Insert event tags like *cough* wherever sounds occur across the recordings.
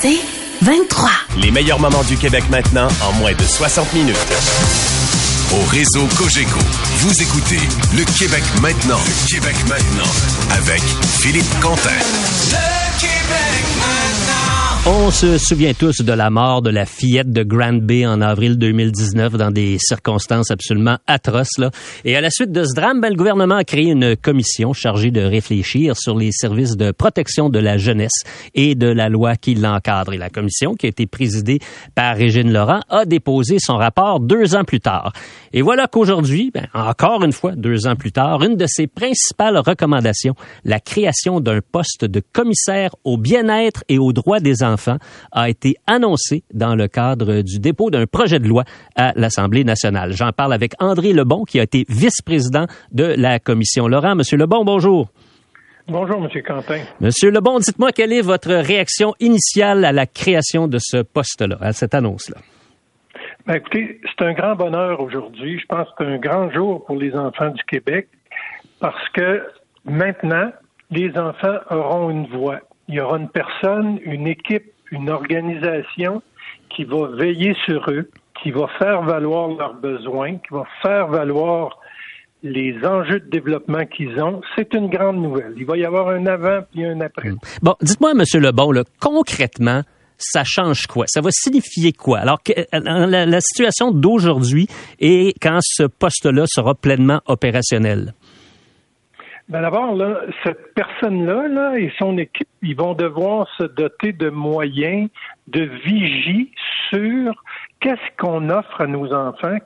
C'est 23. Les meilleurs moments du Québec maintenant en moins de 60 minutes. Au réseau Cogeco, vous écoutez Le Québec maintenant. Le Québec maintenant. Avec Philippe Quentin. Le Québec maintenant. On se souvient tous de la mort de la fillette de Grand Bay en avril 2019 dans des circonstances absolument atroces. Là. Et à la suite de ce drame, ben, le gouvernement a créé une commission chargée de réfléchir sur les services de protection de la jeunesse et de la loi qui l'encadre. Et la commission, qui a été présidée par Régine Laurent, a déposé son rapport deux ans plus tard. Et voilà qu'aujourd'hui, ben, encore une fois, deux ans plus tard, une de ses principales recommandations, la création d'un poste de commissaire au bien-être et aux droits des enfants, a été annoncé dans le cadre du dépôt d'un projet de loi à l'Assemblée nationale. J'en parle avec André Lebon, qui a été vice-président de la commission. Laurent, Monsieur Lebon, bonjour. Bonjour, M. Quentin. Monsieur Lebon, dites-moi quelle est votre réaction initiale à la création de ce poste-là, à cette annonce-là? Ben, écoutez, c'est un grand bonheur aujourd'hui. Je pense que c'est un grand jour pour les enfants du Québec parce que maintenant, les enfants auront une voix. Il y aura une personne, une équipe une organisation qui va veiller sur eux, qui va faire valoir leurs besoins, qui va faire valoir les enjeux de développement qu'ils ont, c'est une grande nouvelle. Il va y avoir un avant puis un après. Hmm. Bon, dites-moi, M. Lebon, là, concrètement, ça change quoi? Ça va signifier quoi? Alors, que, la, la situation d'aujourd'hui et quand ce poste-là sera pleinement opérationnel? Ben d'abord, cette personne-là là, et son équipe, ils vont devoir se doter de moyens de vigie sur qu'est-ce qu'on offre à nos enfants,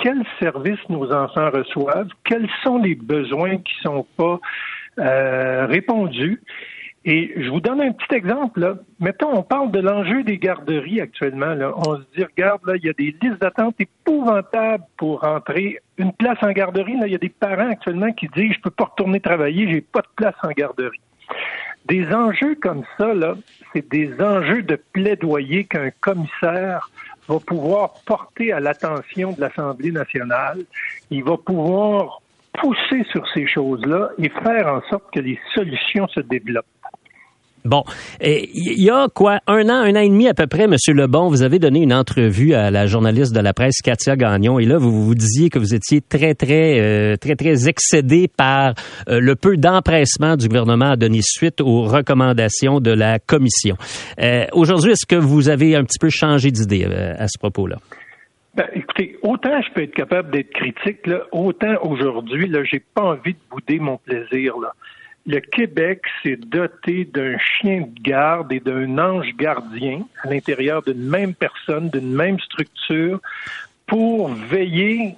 quels services nos enfants reçoivent, quels sont les besoins qui sont pas euh, répondus. Et je vous donne un petit exemple. Mettons, on parle de l'enjeu des garderies actuellement. On se dit, regarde, là, il y a des listes d'attente épouvantables pour entrer une place en garderie. Là, il y a des parents actuellement qui disent, je peux pas retourner travailler, j'ai pas de place en garderie. Des enjeux comme ça, là, c'est des enjeux de plaidoyer qu'un commissaire va pouvoir porter à l'attention de l'Assemblée nationale. Il va pouvoir pousser sur ces choses-là et faire en sorte que les solutions se développent. Bon, il y a quoi, un an, un an et demi à peu près, Monsieur Lebon, vous avez donné une entrevue à la journaliste de la presse Katia Gagnon, et là vous vous disiez que vous étiez très très euh, très très excédé par euh, le peu d'empressement du gouvernement à donner suite aux recommandations de la commission. Euh, aujourd'hui, est-ce que vous avez un petit peu changé d'idée à ce propos-là? Ben, écoutez, autant je peux être capable d'être critique, là, autant aujourd'hui, là, j'ai pas envie de bouder mon plaisir. Là le Québec s'est doté d'un chien de garde et d'un ange gardien à l'intérieur d'une même personne, d'une même structure, pour veiller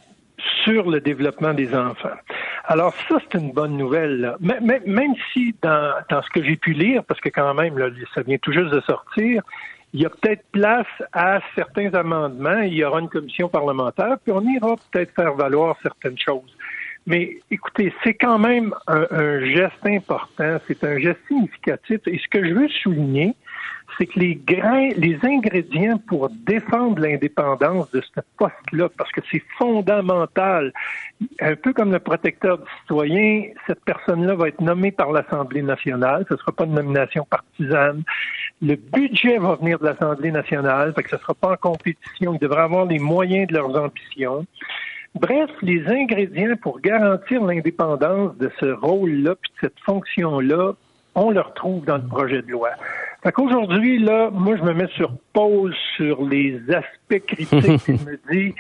sur le développement des enfants. Alors ça, c'est une bonne nouvelle. Même si dans, dans ce que j'ai pu lire, parce que quand même, ça vient tout juste de sortir, il y a peut-être place à certains amendements, il y aura une commission parlementaire, puis on ira peut-être faire valoir certaines choses. Mais écoutez, c'est quand même un, geste important, c'est un geste significatif. Et ce que je veux souligner, c'est que les grains, les ingrédients pour défendre l'indépendance de ce poste-là, parce que c'est fondamental, un peu comme le protecteur du citoyen, cette personne-là va être nommée par l'Assemblée nationale, ce ne sera pas une nomination partisane. Le budget va venir de l'Assemblée nationale, fait que ce ne sera pas en compétition, ils devraient avoir les moyens de leurs ambitions. Bref, les ingrédients pour garantir l'indépendance de ce rôle-là puis de cette fonction-là, on le retrouve dans le projet de loi. Fait qu'aujourd'hui, là, moi, je me mets sur pause sur les aspects critiques *laughs* et me dis,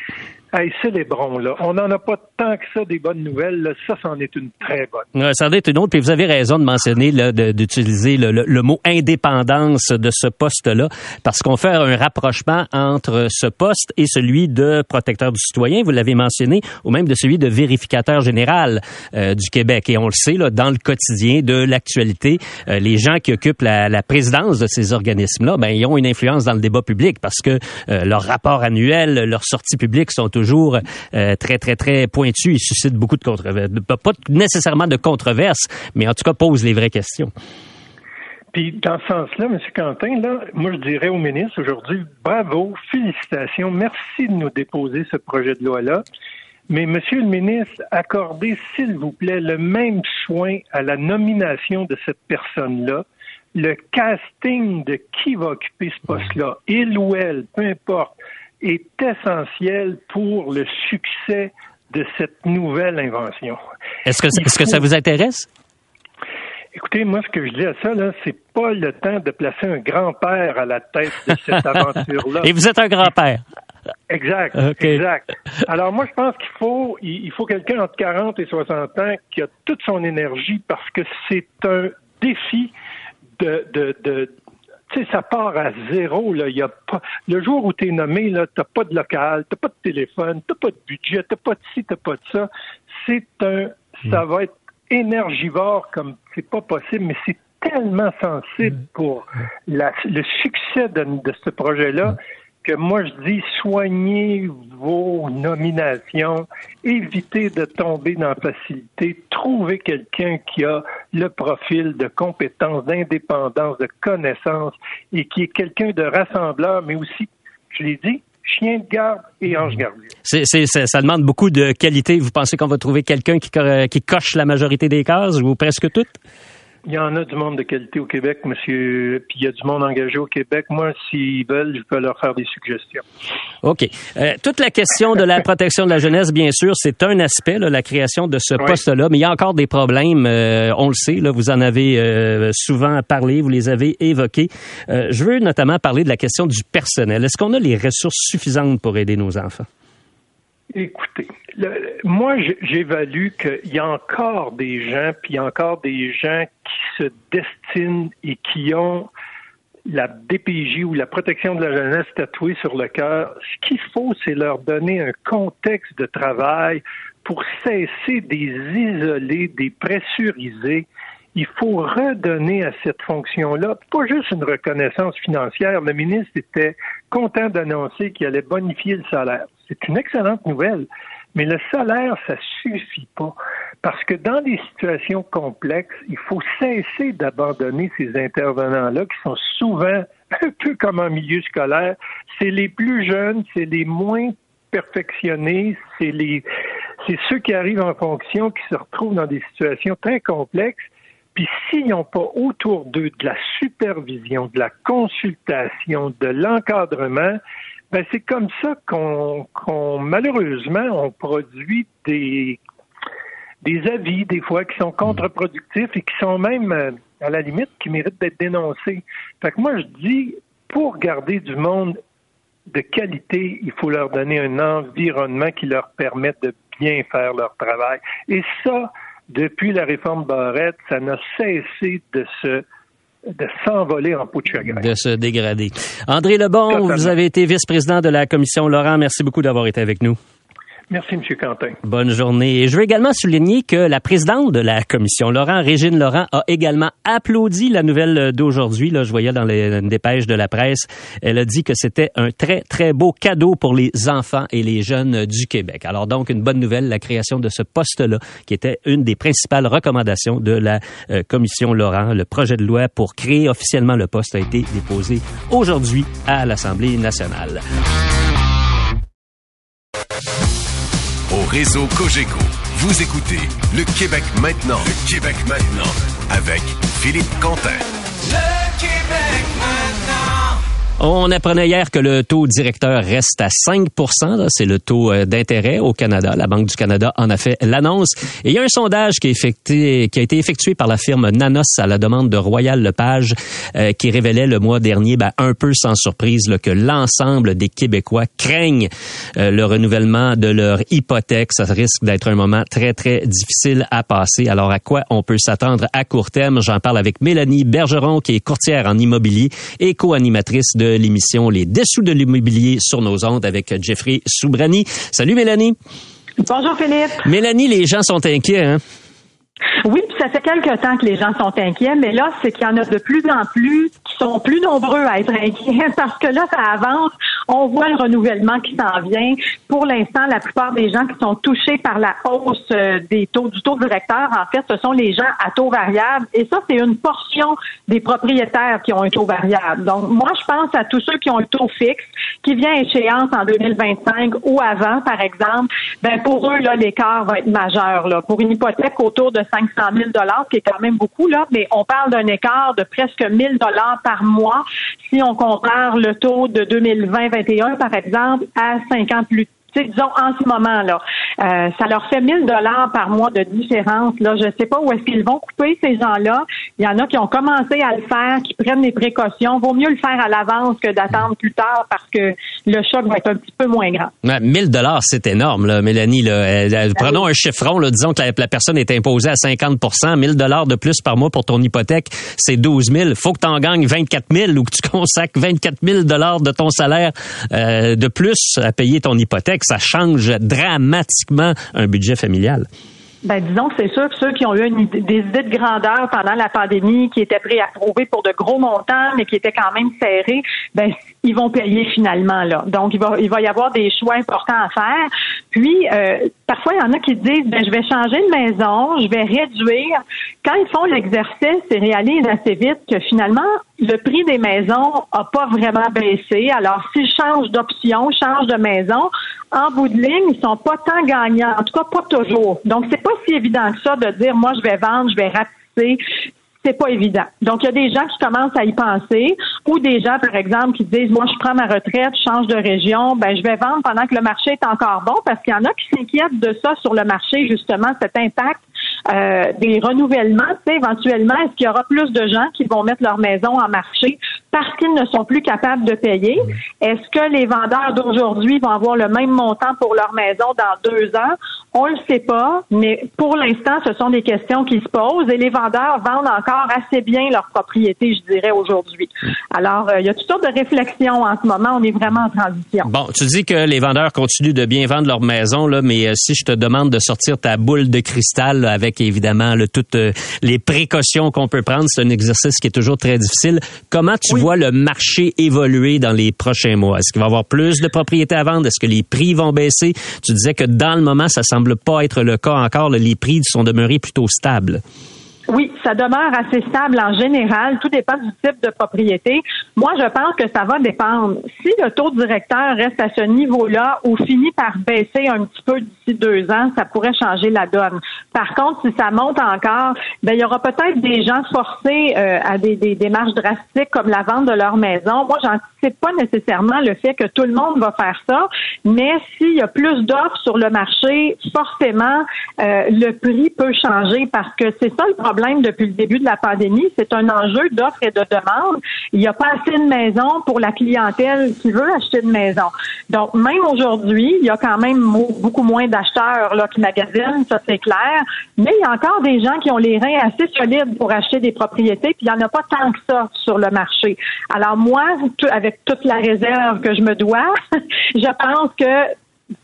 Hey, célébrons, là. On n'en a pas tant que ça des bonnes nouvelles. Ça, c'en est une très bonne. ça en est une autre. Puis vous avez raison de mentionner, d'utiliser le, le, mot indépendance de ce poste-là, parce qu'on fait un rapprochement entre ce poste et celui de protecteur du citoyen, vous l'avez mentionné, ou même de celui de vérificateur général euh, du Québec. Et on le sait, là, dans le quotidien de l'actualité, euh, les gens qui occupent la, la présidence de ces organismes-là, ben, ils ont une influence dans le débat public parce que euh, leurs rapports annuels, leurs sorties publiques sont toujours euh, très, très, très pointu. Il suscite beaucoup de controverses. Pas nécessairement de controverses, mais en tout cas pose les vraies questions. Puis dans ce sens-là, M. Quentin, là, moi je dirais au ministre aujourd'hui, bravo, félicitations, merci de nous déposer ce projet de loi-là. Mais Monsieur le ministre, accordez s'il vous plaît le même soin à la nomination de cette personne-là. Le casting de qui va occuper ce poste-là, il ou elle, peu importe, est essentiel pour le succès de cette nouvelle invention. Est-ce que, est-ce que ça vous intéresse? Écoutez, moi, ce que je dis à ça, là, c'est pas le temps de placer un grand-père à la tête de cette aventure-là. *laughs* Et vous êtes un grand-père. Exact, exact. Alors moi, je pense qu'il faut, il faut quelqu'un entre 40 et 60 ans qui a toute son énergie parce que c'est un défi de, de, de tu sais, ça part à zéro. Là. Y a pas... Le jour où tu es nommé, tu n'as pas de local, tu pas de téléphone, tu pas de budget, tu pas de ci, tu pas de ça. C'est un. Ça va être énergivore comme c'est pas possible, mais c'est tellement sensible pour la, le succès de, de ce projet-là que moi je dis soignez vos nominations, évitez de tomber dans la facilité, trouvez quelqu'un qui a le profil de compétence, d'indépendance, de connaissance et qui est quelqu'un de rassembleur, mais aussi, je l'ai dit, chien de garde et ange gardien. Ça demande beaucoup de qualité. Vous pensez qu'on va trouver quelqu'un qui, qui coche la majorité des cases ou presque toutes? Il y en a du monde de qualité au Québec, monsieur. Puis il y a du monde engagé au Québec. Moi, s'ils veulent, je peux leur faire des suggestions. OK. Euh, toute la question de la *laughs* protection de la jeunesse, bien sûr, c'est un aspect, là, la création de ce poste-là. Mais il y a encore des problèmes. Euh, on le sait. Là, vous en avez euh, souvent parlé. Vous les avez évoqués. je veux notamment parler de la question du personnel. Est-ce qu'on a les ressources suffisantes pour aider nos enfants? Écoutez, moi, j'évalue qu'il y a encore des gens, puis il y a encore des gens qui se destinent et qui ont la DPJ ou la protection de la jeunesse tatouée sur le cœur. Ce qu'il faut, c'est leur donner un contexte de travail pour cesser des isolés, des pressuriser. Il faut redonner à cette fonction-là pas juste une reconnaissance financière. Le ministre était content d'annoncer qu'il allait bonifier le salaire. C'est une excellente nouvelle. Mais le salaire, ça suffit pas. Parce que dans des situations complexes, il faut cesser d'abandonner ces intervenants-là qui sont souvent *laughs* un peu comme en milieu scolaire. C'est les plus jeunes, c'est les moins perfectionnés, c'est les, c'est ceux qui arrivent en fonction qui se retrouvent dans des situations très complexes. Puis s'ils n'ont pas autour d'eux de la supervision, de la consultation, de l'encadrement, ben c'est comme ça qu'on, malheureusement on produit des des avis des fois qui sont contre-productifs et qui sont même euh, à la limite qui méritent d'être dénoncés. Fait que moi je dis pour garder du monde de qualité, il faut leur donner un environnement qui leur permette de bien faire leur travail. Et ça, depuis la réforme Barrette, ça n'a cessé de se de s'envoler en peau de chagrin. De se dégrader. André Lebon, vous avez été vice-président de la commission Laurent. Merci beaucoup d'avoir été avec nous. Merci, M. Quentin. Bonne journée. Et je veux également souligner que la présidente de la commission, Laurent, Régine Laurent, a également applaudi la nouvelle d'aujourd'hui. Là, je voyais dans les dépêches de la presse, elle a dit que c'était un très, très beau cadeau pour les enfants et les jeunes du Québec. Alors donc, une bonne nouvelle, la création de ce poste-là, qui était une des principales recommandations de la euh, commission Laurent. Le projet de loi pour créer officiellement le poste a été déposé aujourd'hui à l'Assemblée nationale. Réseau Cogeco, vous écoutez Le Québec maintenant. Le Québec maintenant. Avec Philippe Quentin. On apprenait hier que le taux directeur reste à 5% C'est le taux euh, d'intérêt au Canada. La Banque du Canada en a fait l'annonce. Et il y a un sondage qui a, été effectué par la firme Nanos à la demande de Royal Lepage euh, qui révélait le mois dernier, ben, un peu sans surprise, que l'ensemble des Québécois craignent euh, le renouvellement de leur hypothèque. Ça risque d'être un moment très, très difficile à passer. Alors, à quoi on peut s'attendre à court terme? J'en parle avec Mélanie Bergeron, qui est courtière en immobilier et co-animatrice de l'émission Les Dessous de l'immobilier sur nos ondes avec Jeffrey Soubrani. Salut Mélanie. Bonjour Philippe. Mélanie, les gens sont inquiets, hein? Oui, ça fait quelque temps que les gens sont inquiets, mais là, c'est qu'il y en a de plus en plus qui sont plus nombreux à être inquiets *laughs* parce que là, ça avance. On voit le renouvellement qui s'en vient. Pour l'instant, la plupart des gens qui sont touchés par la hausse euh, des taux du taux directeur, en fait, ce sont les gens à taux variable. Et ça, c'est une portion des propriétaires qui ont un taux variable. Donc, moi, je pense à tous ceux qui ont un taux fixe, qui vient échéance en 2025 ou avant, par exemple. Ben pour eux, là, l'écart va être majeur. Là. Pour une hypothèque autour de 500 000 dollars, qui est quand même beaucoup là, mais on parle d'un écart de presque 1000 dollars par mois. Si on compare le taux de 2020-21, par exemple, à 5 ans plus disons en ce moment là, euh, ça leur fait 1000 dollars par mois de différence. Là, je sais pas où est-ce qu'ils vont couper ces gens-là. Il y en a qui ont commencé à le faire, qui prennent des précautions. Vaut mieux le faire à l'avance que d'attendre plus tard parce que le choc va être un petit peu moins grand. 1000 dollars, c'est énorme, là, Mélanie. Là. Euh, euh, ben prenons un chiffron. Là, disons que la, personne est imposée à 50 1000 dollars de plus par mois pour ton hypothèque, c'est 12 000. Faut que tu en gagnes 24 000 ou que tu *laughs* consacres 24 000 dollars de ton salaire de plus à payer ton hypothèque ça change dramatiquement un budget familial. Ben, disons que c'est sûr que ceux qui ont eu des idées de grandeur pendant la pandémie, qui étaient prêts à prouver pour de gros montants, mais qui étaient quand même serrés, ben, ils vont payer finalement là. Donc, il va, il va y avoir des choix importants à faire. Puis, euh, parfois, il y en a qui disent, ben, je vais changer de maison, je vais réduire. Quand ils font l'exercice, ils réalisent assez vite que finalement, le prix des maisons a pas vraiment baissé. Alors, s'ils changent d'option, changent de maison, en bout de ligne, ils sont pas tant gagnants. En tout cas, pas toujours. Donc, c'est pas si évident que ça de dire, moi, je vais vendre, je vais rapetisser c'est pas évident. Donc, il y a des gens qui commencent à y penser ou des gens, par exemple, qui disent, moi, je prends ma retraite, je change de région, ben, je vais vendre pendant que le marché est encore bon parce qu'il y en a qui s'inquiètent de ça sur le marché, justement, cet impact euh, des renouvellements. Tu sais, éventuellement, est-ce qu'il y aura plus de gens qui vont mettre leur maison en marché parce qu'ils ne sont plus capables de payer? Est-ce que les vendeurs d'aujourd'hui vont avoir le même montant pour leur maison dans deux ans? On le sait pas, mais pour l'instant, ce sont des questions qui se posent et les vendeurs vendent encore assez bien leur propriété, je dirais, aujourd'hui. Alors, euh, il y a toutes sortes de réflexions en ce moment. On est vraiment en transition. Bon, tu dis que les vendeurs continuent de bien vendre leur maison, là, mais euh, si je te demande de sortir ta boule de cristal avec évidemment toutes euh, les précautions qu'on peut prendre, c'est un exercice qui est toujours très difficile. Comment tu vois le marché évoluer dans les prochains mois? Est-ce qu'il va y avoir plus de propriétés à vendre? Est-ce que les prix vont baisser? Tu disais que dans le moment, ça semble pas être le cas encore. Les prix sont demeurés plutôt stables. Oui, ça demeure assez stable en général. Tout dépend du type de propriété. Moi, je pense que ça va dépendre. Si le taux directeur reste à ce niveau-là ou finit par baisser un petit peu d'ici deux ans, ça pourrait changer la donne. Par contre, si ça monte encore, ben, il y aura peut-être des gens forcés euh, à des, des démarches drastiques comme la vente de leur maison. Moi, j'anticipe pas nécessairement le fait que tout le monde va faire ça, mais s'il y a plus d'offres sur le marché, forcément, euh, le prix peut changer parce que c'est ça le problème depuis le début de la pandémie. C'est un enjeu d'offre et de demande. Il n'y a pas assez de maisons pour la clientèle qui veut acheter une maison. Donc, même aujourd'hui, il y a quand même beaucoup moins d'acheteurs là, qui magasinent, ça c'est clair. Mais il y a encore des gens qui ont les reins assez solides pour acheter des propriétés, puis il n'y en a pas tant que ça sur le marché. Alors moi, avec toute la réserve que je me dois, *laughs* je pense que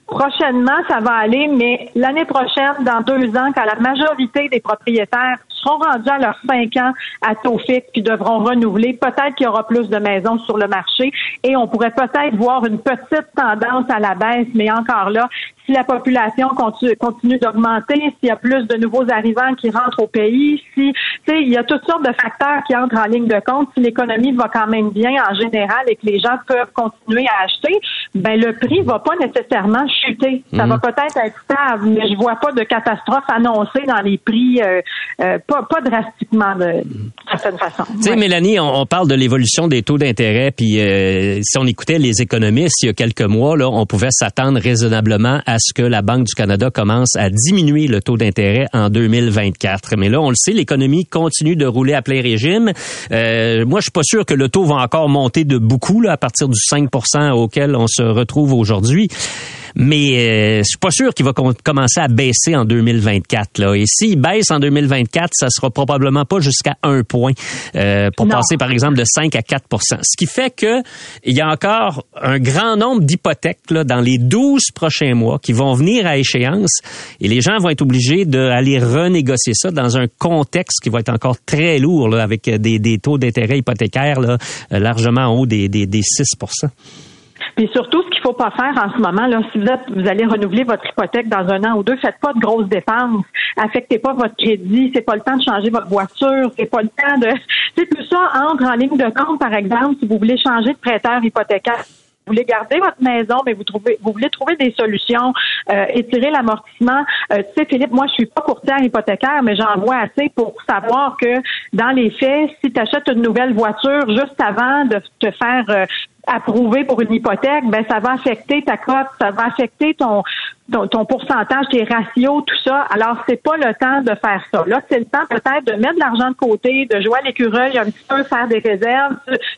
prochainement, ça va aller, mais l'année prochaine, dans deux ans, quand la majorité des propriétaires seront rendus à leurs cinq ans à taux fixe puis devront renouveler, peut-être qu'il y aura plus de maisons sur le marché et on pourrait peut-être voir une petite tendance à la baisse, mais encore là, si la population continue, continue d'augmenter, s'il y a plus de nouveaux arrivants qui rentrent au pays, si, tu sais, il y a toutes sortes de facteurs qui entrent en ligne de compte. Si l'économie va quand même bien en général et que les gens peuvent continuer à acheter, ben le prix va pas nécessairement chuter. Ça va mhm. peut-être être stable, mais je vois pas de catastrophe annoncée dans les prix, euh, euh, pas, pas drastiquement de, certaine façon. Tu sais, Mélanie, on, parle de l'évolution des taux d'intérêt, puis euh, si on écoutait les économistes il y a quelques mois, là, on pouvait s'attendre raisonnablement à ce que la Banque du Canada commence à diminuer le taux d'intérêt en 2024. Mais là, on le sait, l'économie continue de rouler à plein régime. Euh, moi, je suis pas sûr que le taux va encore monter de beaucoup là, à partir du 5% auquel on se retrouve aujourd'hui mais euh, je suis pas sûr qu'il va commencer à baisser en 2024. Là. Et s'il baisse en 2024, ça sera probablement pas jusqu'à un point euh, pour passer, par exemple, de 5 à 4% Ce qui fait que il y a encore un grand nombre d'hypothèques dans les 12 prochains mois qui vont venir à échéance et les gens vont être obligés d'aller renégocier ça dans un contexte qui va être encore très lourd là, avec des, des taux d'intérêt hypothécaires là, largement en haut des, des, des 6 Puis surtout, ce faut pas faire en ce moment, là, si vous, êtes, vous allez renouveler votre hypothèque dans un an ou deux, faites pas de grosses dépenses. Affectez pas votre crédit. C'est pas le temps de changer votre voiture. C'est pas le temps de. *laughs* C'est tout ça entre en ligne de compte, par exemple, si vous voulez changer de prêteur hypothécaire vous voulez garder votre maison, mais vous trouvez, vous voulez trouver des solutions, euh, étirer l'amortissement. Euh, tu sais, Philippe, moi, je suis pas courtière hypothécaire, mais j'en vois assez pour savoir que dans les faits, si tu achètes une nouvelle voiture juste avant de te faire euh, approuver pour une hypothèque, ben ça va affecter ta cote, ça va affecter ton ton, pourcentage, tes ratios, tout ça. Alors, c'est pas le temps de faire ça. Là, c'est le temps peut-être de mettre de l'argent de côté, de jouer à l'écureuil un petit peu, faire des réserves,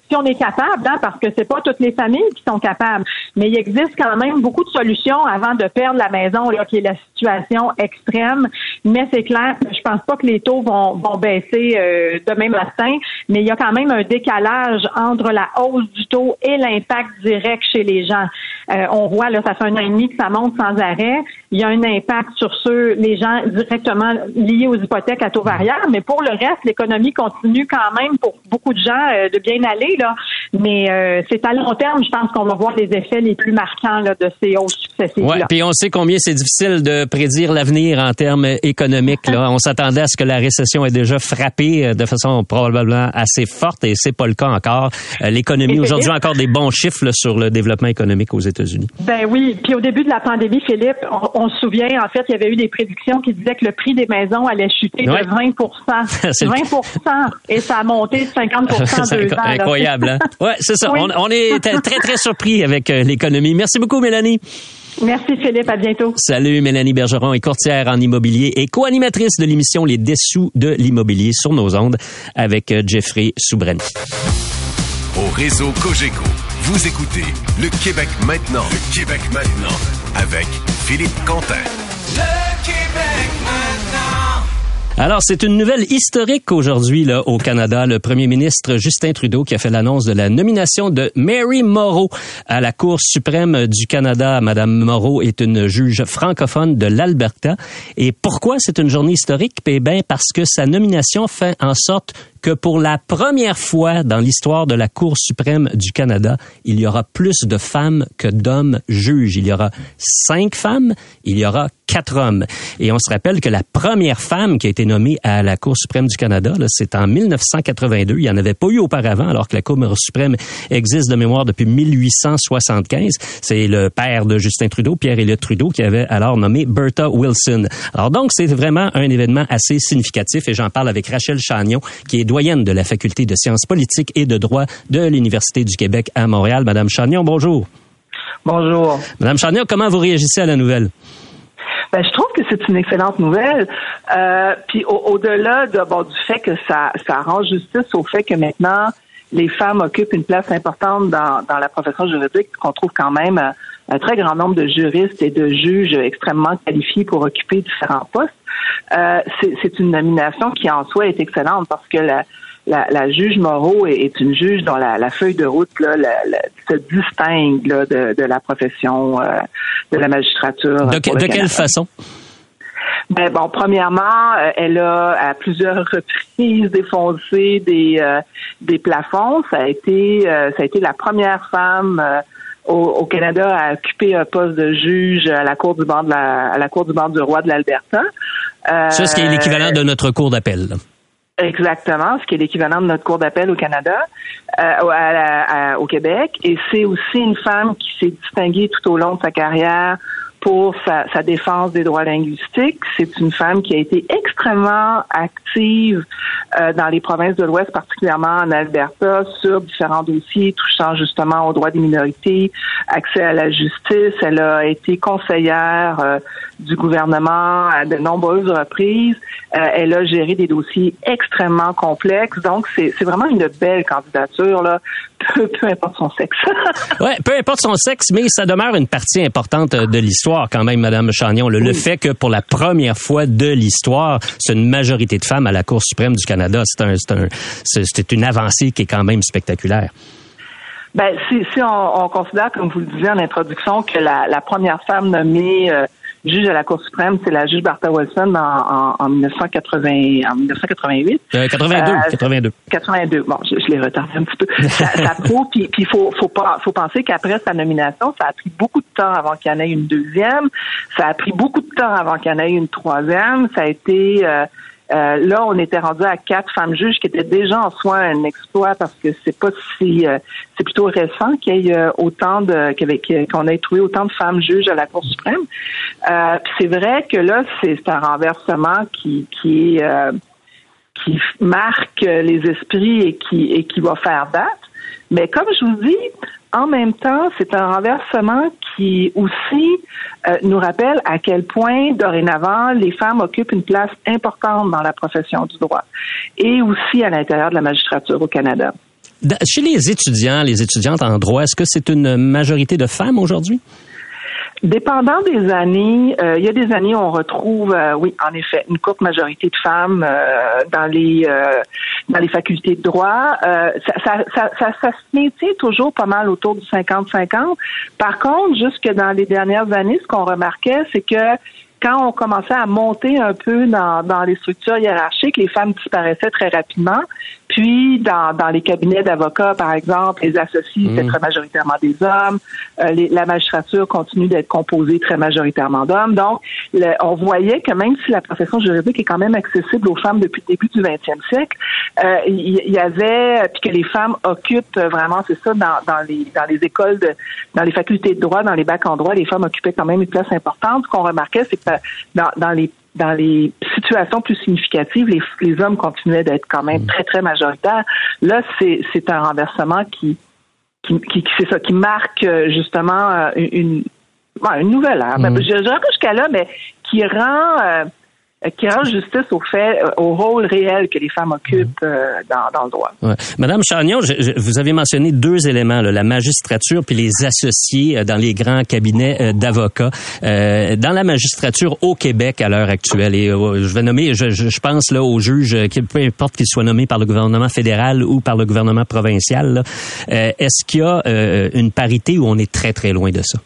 si on est capable, hein, parce que c'est pas toutes les familles qui sont capables. Mais il existe quand même beaucoup de solutions avant de perdre la maison, là, qui est la situation extrême. Mais c'est clair, je pense pas que les taux vont, vont baisser euh, demain matin, mais il y a quand même un décalage entre la hausse du taux et l'impact direct chez les gens. Euh, on voit, là, ça fait un an et demi que ça monte sans arrêt. Il y a un impact sur ceux, les gens directement liés aux hypothèques à taux variable, mais pour le reste, l'économie continue quand même pour beaucoup de gens euh, de bien aller, là. Mais euh, c'est à long terme, je pense qu'on va voir les effets les plus marquants là, de ces hausses Oui, puis on sait combien c'est difficile de prédire l'avenir en termes économiques. Là. On s'attendait à ce que la récession ait déjà frappé de façon probablement assez forte et c'est pas le cas encore. L'économie aujourd'hui encore des bons chiffres sur le développement économique aux États-Unis. Ben oui, puis au début de la pandémie, Philippe, on, se souvient, en fait, il y avait eu des prédictions qui disaient que le prix des maisons allait chuter de 20% 20% *laughs* *laughs* et ça a monté de 50 *laughs* deux ans. Incroyable, hein? Ouais, c'est ça. On, est très, très surpris avec euh, l'économie. Merci beaucoup, Mélanie. Merci Philippe, à bientôt. Salut, Mélanie Bergeron est courtière en immobilier et co-animatrice de l'émission Les Dessous de l'immobilier sur nos ondes avec euh, Jeffrey Soubrani. Au réseau Cogeco, vous écoutez Le Québec maintenant. Le Québec maintenant avec Philippe Quentin. Le Québec maintenant. Alors, c'est une nouvelle historique aujourd'hui là au Canada. Le premier ministre Justin Trudeau qui a fait l'annonce de la nomination de Mary Moreau à la Cour suprême du Canada. Madame Moreau est une juge francophone de l'Alberta. Et pourquoi c'est une journée historique? Eh bien, parce que sa nomination fait en sorte que pour la première fois dans l'histoire de la Cour suprême du Canada, il y aura plus de femmes que d'hommes juges. Il y aura cinq femmes, il y aura quatre hommes. Et on se rappelle que la première femme qui a été nommée à la Cour suprême du Canada, c'est en 1982. Il n'y en avait pas eu auparavant, alors que la Cour suprême existe de mémoire depuis 1875. C'est le père de Justin Trudeau, Pierre-Éliott Trudeau, qui avait alors nommé Bertha Wilson. Alors donc, c'est vraiment un événement assez significatif et j'en parle avec Rachel Chagnon, qui est doyenne de la Faculté de sciences politiques et de droit de l'Université du Québec à Montréal. Madame Chagnon, bonjour. Bonjour. Madame Chagnon, comment vous réagissez à la nouvelle? Ben, je trouve que c'est une excellente nouvelle. Euh, puis au-delà de, bon, du fait que ça, ça rend justice au fait que maintenant les femmes occupent une place importante dans, dans la profession juridique, qu'on trouve quand même euh, un très grand nombre de juristes et de juges extrêmement qualifiés pour occuper différents postes. Euh, c'est une nomination qui en soi est excellente parce que la, la, juge Moreau est, une juge dont la, feuille de route là, se distingue de, la profession euh, de la magistrature. De, quelle façon? Ben bon, premièrement, euh, elle a à plusieurs reprises défoncé des des plafonds. Ça a été ça a été la première femme au, Canada à occuper un poste de juge à la cour du banc de la à la cour du banc du roi de l'Alberta. Euh, ça, ce qui est l'équivalent de notre cour d'appel. Exactement, ce qui est l'équivalent de notre cour d'appel au Canada, euh, au Québec. Et c'est aussi une femme qui s'est distinguée tout au long de sa carrière pour sa, sa, défense des droits linguistiques. C'est une femme qui a été extrêmement active euh, dans les provinces de l'Ouest, particulièrement en Alberta, sur différents dossiers touchant justement aux droits des minorités, accès à la justice. Elle a été conseillère euh, du gouvernement à de nombreuses reprises. Euh, elle a géré des dossiers extrêmement complexes. Donc, c'est vraiment une belle candidature, là, *laughs* peu, peu importe son sexe. *laughs* oui, peu importe son sexe, mais ça demeure une partie importante de l'histoire quand même, Madame Chagnon. Le, le fait que pour la première fois de l'histoire, c'est une majorité de femmes à la Cour suprême du Canada, c'est un, c'est une avancée qui est quand même spectaculaire. Ben, si, si on, considère, comme vous le disiez en introduction, que la, première femme nommée euh, juge à la Cour suprême, c'est la juge Bartha Wilson en, en, 1980, en 1988. 82, 82. 82. Bon, je, l'ai retardé un petit peu. *laughs* Ça, ça prouve, puis il faut, faut, pas, faut penser qu'après sa nomination, ça a pris beaucoup de temps avant qu'il y en ait une deuxième. Ça a pris beaucoup de temps avant qu'il y en ait une troisième. Ça a été... Euh, euh, là, on était rendu à quatre femmes juges qui étaient déjà en soi un exploit parce que c'est pas si euh, c'est plutôt récent qu'il y ait euh, autant de qu'on ait trouvé autant de femmes juges à la Cour suprême. c'est vrai que là, c'est un renversement qui qui qui marque les esprits et qui et qui va faire date. Mais comme je vous dis, en même temps, c'est un renversement qui aussi euh, nous rappelle à quel point, dorénavant, les femmes occupent une place importante dans la profession du droit et aussi à l'intérieur de la magistrature au Canada. Chez les étudiants, les étudiantes en droit, est-ce que c'est une majorité de femmes aujourd'hui? Dépendant des années, euh, il y a des années où on retrouve, euh, oui, en effet, une courte majorité de femmes euh, dans les dans les facultés de droit. Ça, ça, ça, ça, ça, se maintient toujours pas mal autour du 50-50. Par contre, jusque dans les dernières années, ce qu'on remarquait, c'est que quand on commençait à monter un peu dans, dans les structures hiérarchiques, les femmes disparaissaient très rapidement. Puis, dans, dans les cabinets d'avocats, par exemple, les associés, mmh. très majoritairement des hommes. Euh, les, la magistrature continue d'être composée très majoritairement d'hommes. Donc, on voyait que même si la profession juridique est quand même accessible aux femmes depuis le début du 20e siècle, euh, il y, avait, puis que les femmes occupent vraiment, c'est ça, dans, dans, les, dans les écoles, de, dans les facultés de droit, dans les bacs en droit, les femmes occupaient quand même une place importante. Ce qu'on remarquait, c'est que dans, dans les dans les situations plus significatives, les, les hommes continuaient d'être quand même très, très majoritaires. Là, c'est, un renversement qui, qui, qui, c'est ça, qui marque euh, justement euh, une, une nouvelle ère. Ben, mm. Je jusqu'à là, mais qui rend euh, qui rend justice au fait, euh, au rôle réel que les femmes occupent euh, dans, dans, le droit. Ouais. Madame Chagnon, vous avez mentionné deux éléments, là, la magistrature puis les associés dans les grands cabinets d'avocats. dans la magistrature au Québec à l'heure actuelle, et je vais nommer, je, je, pense là aux juges, peu importe qu'ils soient nommés par le gouvernement fédéral ou par le gouvernement provincial, est-ce qu'il y a une parité où on est très très loin de ça?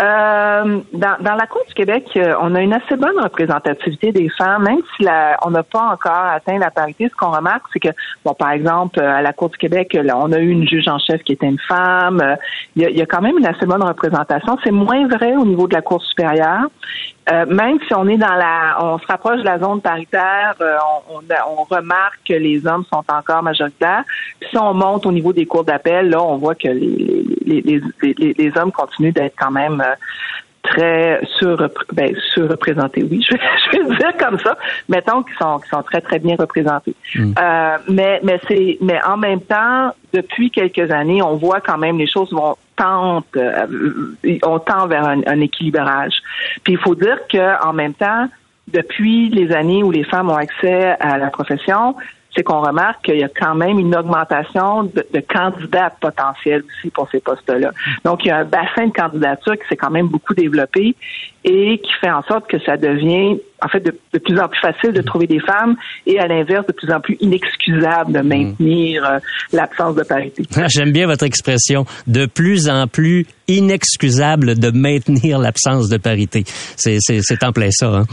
Euh, dans, dans, la Cour du Québec, euh, on a une assez bonne représentativité des femmes, même si la, on n'a pas encore atteint la parité. Ce qu'on remarque, c'est que, bon, par exemple, à la Cour du Québec, là, on a eu une juge en chef qui était une femme. Il y, a, il y a quand même une assez bonne représentation. C'est moins vrai au niveau de la Cour supérieure. Euh, même si on est dans la, on se rapproche de la zone paritaire, euh, on, on, remarque que les hommes sont encore majoritaires. Si on monte au niveau des cours d'appel, là, on voit que les, les, les, les hommes continuent d'être quand même euh, très sur ben, surreprésentés, oui, *laughs* je vais, je vais dire comme ça. Mettons qu'ils sont, qu'ils sont très très bien représentés. Mm. Euh, mais mais c'est mais en même temps, depuis quelques années, on voit quand même les choses vont tente, euh, on tend vers un, un équilibrage. Puis il faut dire que en même temps, depuis les années où les femmes ont accès à la profession, c'est qu'on remarque qu'il y a quand même une augmentation de, candidats potentiels aussi pour ces postes-là. Donc, il y a un bassin de candidatures qui s'est quand même beaucoup développé et qui fait en sorte que ça devient, en fait, de, plus en plus facile de trouver des femmes et à l'inverse, de plus en plus inexcusable de maintenir euh, l'absence de parité. *laughs* Ah, j'aime bien votre expression. De plus en plus inexcusable de maintenir l'absence de parité. C'est en plein ça. Hein?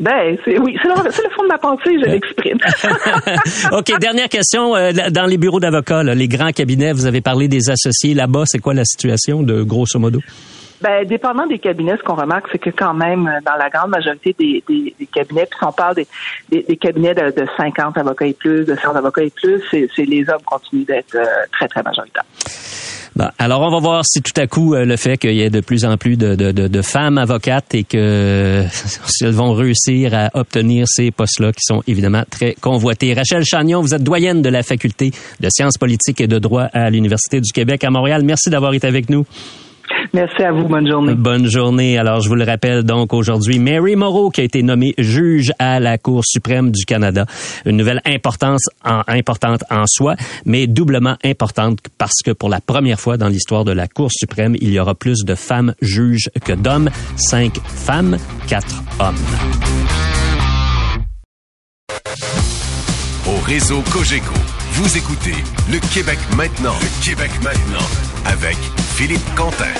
Ben, c'est oui, c'est le, fond de ma pensée, je l'exprime. *laughs* OK, dernière question. Euh, dans les bureaux d'avocats, les grands cabinets, vous avez parlé des associés là-bas. C'est quoi la situation de grosso modo? Ben, dépendant des cabinets, ce qu'on remarque, c'est que quand même, dans la grande majorité des, des, des cabinets, puis si on parle des, des, cabinets de, de, 50 avocats et plus, de 100 avocats et plus, c'est les hommes continuent d'être euh, très, très majoritaires alors, on va voir si tout à coup euh, le fait qu'il y ait de plus en plus de, femmes avocates et que *laughs* si elles vont réussir à obtenir ces postes-là qui sont évidemment très convoités. Rachel Chagnon, vous êtes doyenne de la faculté de sciences politiques et de droit à l'Université du Québec à Montréal. Merci d'avoir été avec nous. Merci à vous. Bonne journée. Bonne journée. Alors, je vous le rappelle donc aujourd'hui, Mary Moreau qui a été nommée juge à la Cour suprême du Canada. Une nouvelle importance en, importante en soi, mais doublement importante parce que pour la première fois dans l'histoire de la Cour suprême, il y aura plus de femmes juges que d'hommes. Cinq femmes, quatre hommes. Au réseau Cogeco, vous écoutez Le Québec maintenant. Le Québec maintenant avec Philippe Quentin.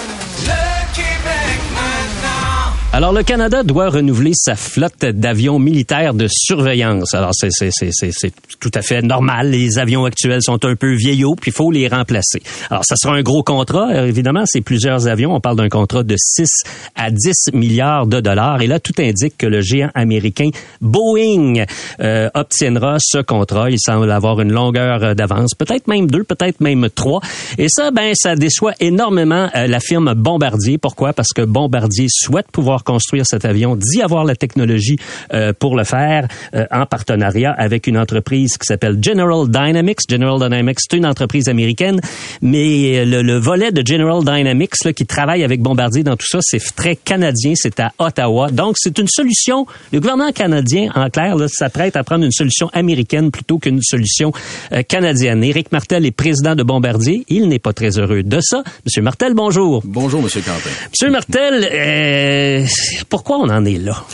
Alors, le Canada doit renouveler sa flotte d'avions militaires de surveillance. Alors, c'est, c'est, c'est, c'est, tout à fait normal. Les avions actuels sont un peu vieillots, puis il faut les remplacer. Alors, ça sera un gros contrat. Euh, Évidemment, c'est plusieurs avions. On parle d'un contrat de 6 à 10 milliards de dollars. Et là, tout indique que le géant américain Boeing euh, obtiendra ce contrat. Il semble avoir une longueur euh, d'avance, peut-être même deux, peut-être même trois. Et ça, ben, ça déçoit énormément euh, la firme Bombardier. Pourquoi? Parce que Bombardier souhaite pouvoir construire cet avion, d'y avoir la technologie euh, pour le faire euh, en partenariat avec une entreprise qui s'appelle General Dynamics. General Dynamics, c'est une entreprise américaine, mais le, le volet de General Dynamics là, qui travaille avec Bombardier dans tout ça, c'est très canadien, c'est à Ottawa. Donc, c'est une solution. Le gouvernement canadien, en clair, s'apprête à prendre une solution américaine plutôt qu'une solution euh, canadienne. Éric Martel est président de Bombardier. Il n'est pas très heureux de ça. Monsieur Martel, bonjour. Bonjour, Monsieur Quentin. Monsieur Martel, euh, pourquoi on en est là?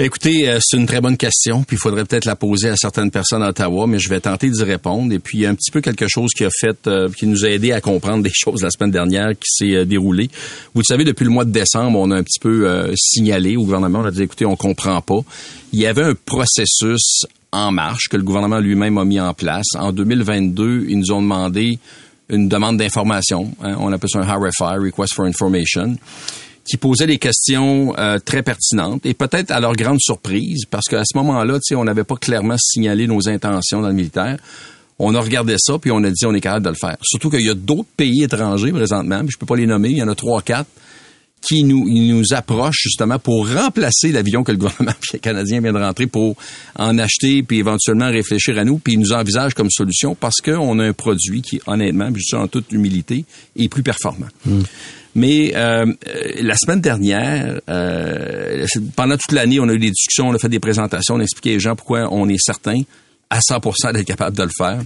Ben, écoutez, euh, c'est une très bonne question, puis il faudrait peut-être la poser à certaines personnes à Ottawa, mais je vais tenter d'y répondre. Et puis, il y a un petit peu quelque chose qui a fait, euh, qui nous a aidé à comprendre des *laughs* choses la semaine dernière qui s'est euh, déroulée. Vous le savez, depuis le mois de décembre, on a un petit peu euh, signalé au gouvernement, on a dit, écoutez, on comprend pas. Il y avait un processus en marche que le gouvernement lui-même a mis en place. En 2022, ils nous ont demandé une demande d'information. hein, on appelle ça un RFI, Request for Information qui posaient des questions euh, très pertinentes et peut-être à leur grande surprise, parce qu'à ce moment-là, tu sais, on n'avait pas clairement signalé nos intentions dans le militaire. On a regardé ça, puis on a dit on est capable de le faire. Surtout qu'il y a d'autres pays étrangers présentement, puis je peux pas les nommer, il y en a trois, quatre, qui nous, nous approchent justement pour remplacer l'avion que le *laughs* gouvernement canadien vient de rentrer pour en acheter puis éventuellement réfléchir à nous, puis ils nous envisagent comme solution parce qu'on a un produit qui, honnêtement, puis je dis en toute humilité, est plus performant. Mais euh, la semaine dernière, euh, pendant toute l'année, on a eu des discussions, on a fait des présentations, on a expliqué aux gens pourquoi on est certain à 100% d'être capable de le faire.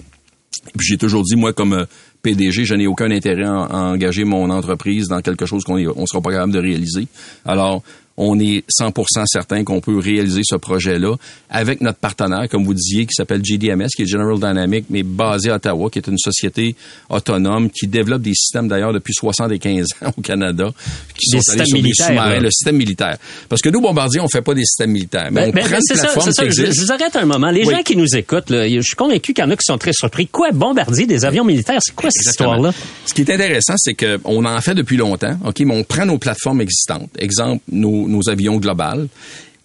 Puis j'ai toujours dit, moi, comme euh, PDG, je n'ai aucun intérêt à engager mon entreprise dans quelque chose qu'on ne sera pas capable de réaliser. Alors, on est 100% certain qu'on peut réaliser ce projet-là avec notre partenaire, comme vous disiez, qui s'appelle GDMS, qui est General Dynamics, mais basé à Ottawa, qui est une société autonome qui développe des systèmes d'ailleurs depuis 75 ans au Canada, qui Des sont systèmes allés sur des militaires, sous-marins, le système militaire. Parce que nous, Bombardier, on fait pas des systèmes militaires, mais Ben, on ben, prend ben, une ça, plateforme ça. qui Je, existe. je vous arrête un moment. Les Oui. gens qui nous écoutent, là, je suis convaincu qu'il y en a qui sont très surpris. Quoi, bombardier des avions militaires? C'est quoi cette histoire-là? Ce qui est intéressant, c'est que on en fait depuis longtemps, ok, mais on prend nos plateformes existantes, exemple nos, nos avions globales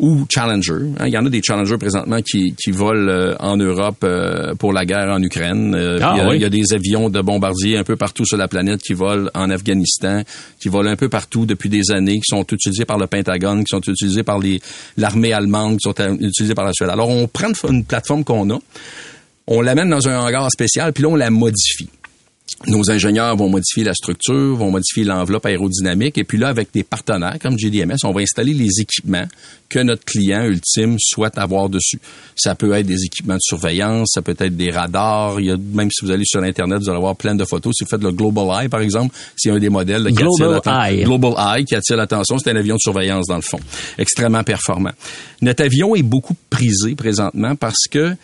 ou Challenger. hein. Il y en a des Challenger présentement qui, qui volent euh, en Europe euh, pour la guerre en Ukraine. Euh, Ah, il, y a, oui. il y a des avions de bombardiers un peu partout sur la planète qui volent en Afghanistan, qui volent un peu partout depuis des années, qui sont utilisés par le Pentagone, qui sont utilisés par l'armée allemande, qui sont utilisés par la Suède. Alors on prend une plateforme qu'on a, on l'amène dans un hangar spécial, puis là on la modifie nos ingénieurs vont modifier la structure, vont modifier l'enveloppe aérodynamique, et puis là, avec des partenaires comme GDMS, on va installer les équipements que notre client ultime souhaite avoir dessus. Ça peut être des équipements de surveillance, ça peut être des radars. Il y a, même si vous allez sur Internet, vous allez avoir plein de photos. Si vous faites le Global Eye, par exemple, c'est un des modèles là, qui Global Eye. Global Eye qui attire l'attention. C'est un avion de surveillance, dans le fond. Extrêmement performant. Notre avion est beaucoup prisé présentement parce que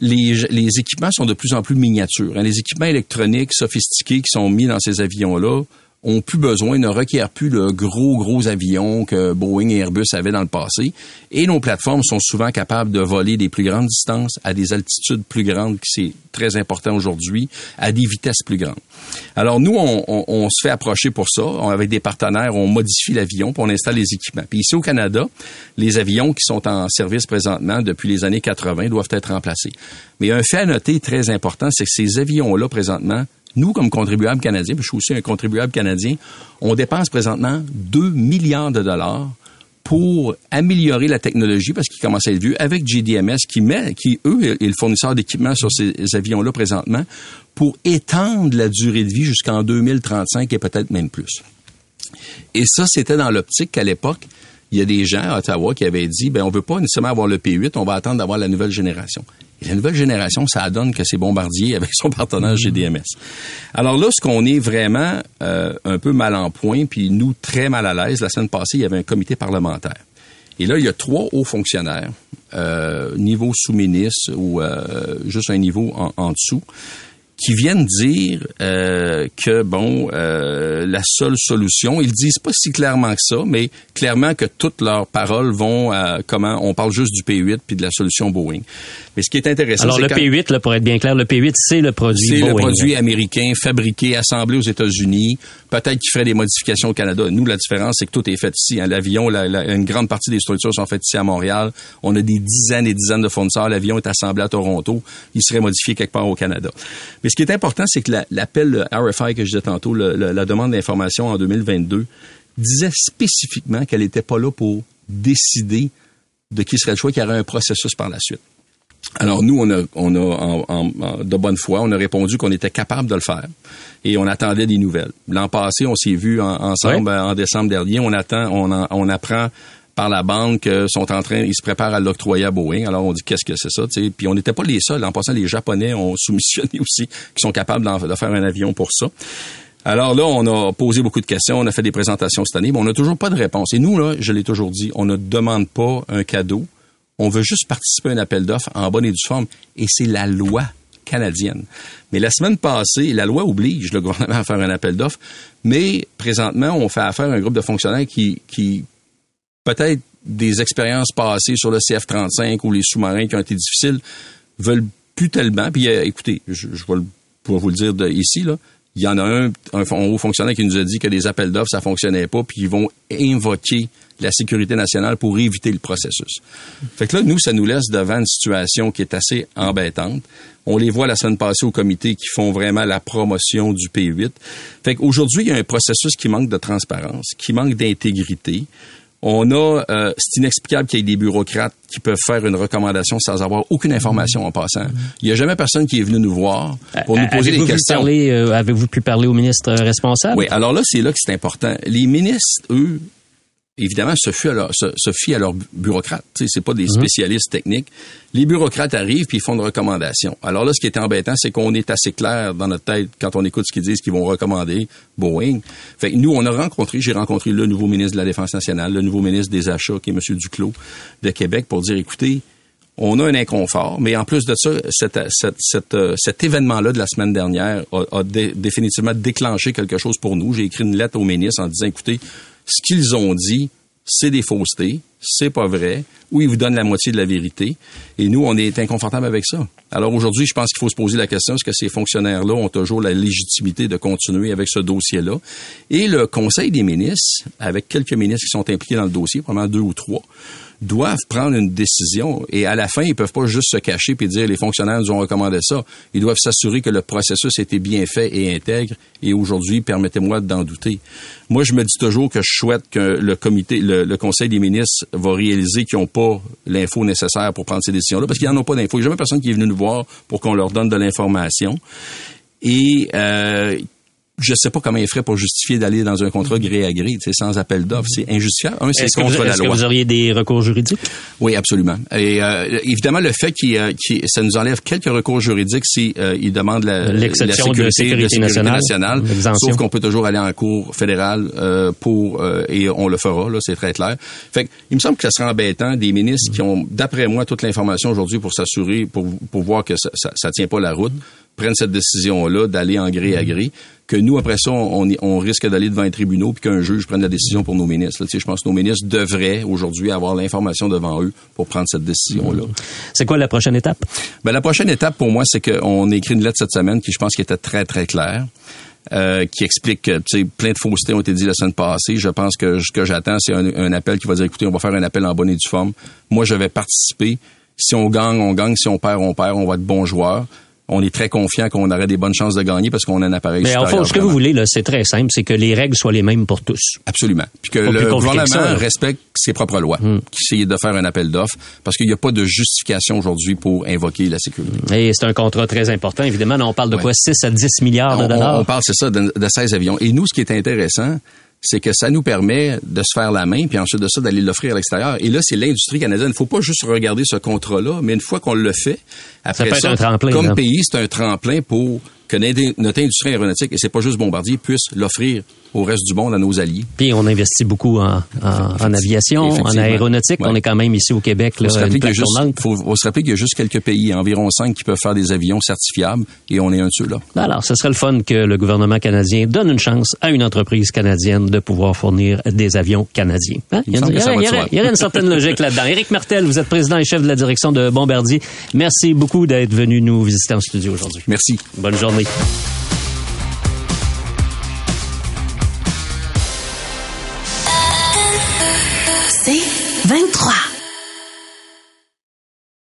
les, les équipements sont de plus en plus miniatures. hein. Les équipements électroniques sophistiqués qui sont mis dans ces avions-là ont plus besoin, ne requièrent plus le gros, gros avion que Boeing et Airbus avaient dans le passé. Et nos plateformes sont souvent capables de voler des plus grandes distances à des altitudes plus grandes, qui c'est très important aujourd'hui, à des vitesses plus grandes. Alors nous, on, on- on se fait approcher pour ça. On- avec des partenaires, on modifie l'avion, puis on installe les équipements. Puis ici au Canada, les avions qui sont en service présentement depuis les années 80 doivent être remplacés. Mais un fait à noter très important, c'est que ces avions-là présentement, nous, comme contribuables canadiens, puis je suis aussi un contribuable canadien, on dépense présentement 2 milliards de dollars pour améliorer la technologie, parce qu'il commence à être vieux, avec GDMS, qui met, qui, eux, est le fournisseur d'équipement sur ces avions-là présentement, pour étendre la durée de vie jusqu'en 2035 et peut-être même plus. Et ça, c'était dans l'optique qu'à l'époque, il y a des gens à Ottawa qui avaient dit, ben, on veut pas nécessairement avoir le P8, on va attendre d'avoir la nouvelle génération. Et la nouvelle génération, ça donne que c'est Bombardier avec son partenaire GDMS. Alors là, ce qu'on est vraiment euh, un peu mal en point, puis nous très mal à l'aise, la semaine passée, il y avait un comité parlementaire. Et là, il y a trois hauts fonctionnaires, euh, niveau sous-ministre ou euh, juste un niveau en, en dessous, qui viennent dire euh, que bon euh, la seule solution ils disent pas si clairement que ça mais clairement que toutes leurs paroles vont à comment on parle juste du P8 puis de la solution Boeing mais ce qui est intéressant Alors le quand- P8 là pour être bien clair le P8 c'est le produit c'est le produit américain fabriqué, assemblé aux États-Unis. Peut-être qu'il ferait des modifications au Canada. Nous, la différence, c'est que tout est fait ici. hein. L'avion, la- la- une grande partie des structures sont faites ici à Montréal. On a des dizaines et dizaines de fournisseurs. L'avion est assemblé à Toronto. Il serait modifié quelque part au Canada. Mais ce qui est important, c'est que la- l'appel RFI que je disais tantôt, la demande d'information en 2022, disait spécifiquement qu'elle n'était pas là pour décider de qui serait le choix, qu'il y aurait un processus par la suite. Alors nous, on a, on a en, en- en- de bonne foi, on a répondu qu'on était capable de le faire et on attendait des nouvelles. L'an passé, on s'est vu en- ensemble euh, en décembre dernier. On attend, on, en- on apprend par la banque qu'ils sont en train, ils se préparent à l'octroyer à Boeing. Alors on dit qu'est-ce que c'est ça, tu sais? Puis on n'était pas les seuls. En passant, les Japonais ont *laughs* soumissionné aussi, qui sont capables de faire un avion pour ça. Alors là, on a posé beaucoup de questions, on a fait des présentations cette année, mais on n'a toujours pas de réponse. Et nous, là, je l'ai toujours dit, on ne demande pas un cadeau. On veut juste participer à un appel d'offres en bonne et due forme. Et c'est la loi canadienne. Mais la semaine passée, la loi oblige le gouvernement à faire un appel d'offres, mais présentement, on fait affaire à un groupe de fonctionnaires qui, qui peut-être des expériences passées sur le CF-35 ou les sous-marins qui ont été difficiles, veulent plus tellement. Puis euh, écoutez, je, je vais le- pour vous le dire ici, là, il y en a un, un, haut fonctionnaire qui nous a dit que des appels d'offres, ça fonctionnait pas, puis ils vont invoquer la sécurité nationale pour éviter le processus. Fait que là, nous, ça nous laisse devant une situation qui est assez embêtante. On les voit la semaine passée au comité qui font vraiment la promotion du P8. Fait qu'aujourd'hui, il y a un processus qui manque de transparence, qui manque d'intégrité. On a, euh, c'est inexplicable qu'il y ait des bureaucrates qui peuvent faire une recommandation sans avoir aucune information en passant. Il n'y a jamais personne qui est venu nous voir pour nous poser des questions. euh, Avez-vous pu parler au ministre responsable? Oui, alors là, c'est là que c'est important. Les ministres, eux, évidemment, se fient à, leur, se, se fient à leurs bu- bureaucrates. C'est pas des Mhm. spécialistes techniques. Les bureaucrates arrivent puis ils font une recommandation. Alors là, ce qui est embêtant, c'est qu'on est assez clair dans notre tête quand on écoute ce qu'ils disent qu'ils vont recommander Boeing. Fait que nous, on a rencontré, j'ai rencontré le nouveau ministre de la Défense nationale, le nouveau ministre des Achats, qui est M. Duclos de Québec, pour dire, écoutez, on a un inconfort, mais en plus de ça, euh, cet événement-là de la semaine dernière a, a dé- définitivement déclenché quelque chose pour nous. J'ai écrit une lettre au ministre en disant, écoutez, ce qu'ils ont dit, c'est des faussetés, c'est pas vrai, ou ils vous donnent la moitié de la vérité, et nous, on est inconfortable avec ça. Alors aujourd'hui, je pense qu'il faut se poser la question, est-ce que ces fonctionnaires-là ont toujours la légitimité de continuer avec ce dossier-là? Et le Conseil des ministres, avec quelques ministres qui sont impliqués dans le dossier, probablement deux ou trois, doivent prendre une décision et à la fin, ils peuvent pas juste se cacher puis dire les fonctionnaires nous ont recommandé ça. Ils doivent s'assurer que le processus était bien fait et intègre et aujourd'hui, permettez-moi d'en douter. Moi, je me dis toujours que je souhaite que le comité, le, le Conseil des ministres va réaliser qu'ils n'ont pas l'info nécessaire pour prendre ces décisions-là parce qu'ils n'en ont pas d'info. Il n'y a jamais personne qui est venu nous voir pour qu'on leur donne de l'information. Et euh, je sais pas comment ils feraient pour justifier d'aller dans un contrat gré à gré, sans appel d'offres. C'est injustifiable. Un, c'est contre vous, la est-ce que vous auriez des recours juridiques? Oui, absolument. Et euh, évidemment, le fait qu'il, euh, ça nous enlève quelques recours juridiques si euh, ils demandent la, L'exception la de sécurité nationale. nationale. Sauf qu'on peut toujours aller en cour fédérale euh, pour euh, et on le fera. Là, c'est très clair. Fait que, il me semble que ça serait embêtant des ministres qui ont, d'après moi, toute l'information aujourd'hui pour s'assurer, pour, pour voir que ça, ça, ça tient pas la route, prennent cette décision-là d'aller en gré à gré. Que nous, après ça, on, risque d'aller devant un tribunal puis qu'un juge prenne la décision pour nos ministres. là. Tu sais, je pense que nos ministres devraient aujourd'hui avoir l'information devant eux pour prendre cette décision-là. C'est quoi la prochaine étape? Ben, la prochaine étape pour moi, c'est qu'on a écrit une lettre cette semaine qui, je pense, qui était très, très claire. euh, qui explique que tu sais, plein de faussetés ont été dites la semaine passée. Je pense que ce que j'attends, c'est un, un appel qui va dire écoutez, on va faire un appel en bonne et due forme. Moi, je vais participer. Si on gagne, on gagne. Si on perd, on perd. On va être bons joueurs. On est très confiant qu'on aurait des bonnes chances de gagner parce qu'on a un appareil Mais en fait, ce que vous voulez, là, c'est très simple, c'est que les règles soient les mêmes pour tous. Absolument. Puis que Pas le que gouvernement ça, respecte ses propres lois, qui essaye de faire un appel d'offres, parce qu'il n'y a pas de justification aujourd'hui pour invoquer la sécurité. Et c'est un contrat très important, évidemment. On parle de Ouais. quoi? 6 à 10 milliards de dollars? on- on parle, c'est ça, de, de 16 avions. Et nous, ce qui est intéressant, c'est que ça nous permet de se faire la main, puis ensuite de ça, d'aller l'offrir à l'extérieur. Et là, c'est l'industrie canadienne. Il ne faut pas juste regarder ce contrat-là, mais une fois qu'on le fait, après ça, un tremplin, comme là. pays, c'est un tremplin pour que notre industrie aéronautique, et c'est pas juste Bombardier, puisse l'offrir au reste du monde, à nos alliés. Puis on investit beaucoup en, en, aviation, en aéronautique. On est quand même ici au Québec. Il faut, se rappeler qu'il y a juste quelques pays, environ cinq, qui peuvent faire des avions certifiables et on est un de ceux-là. Alors, ce serait le fun que le gouvernement canadien donne une chance à une entreprise canadienne de pouvoir fournir des avions canadiens. Hein? Il, y, aurait, une certaine logique là-dedans. *laughs* Éric Martel, vous êtes président et chef de la direction de Bombardier. Merci beaucoup d'être venu nous visiter en studio aujourd'hui. Merci. Bonne journée. C'est 23.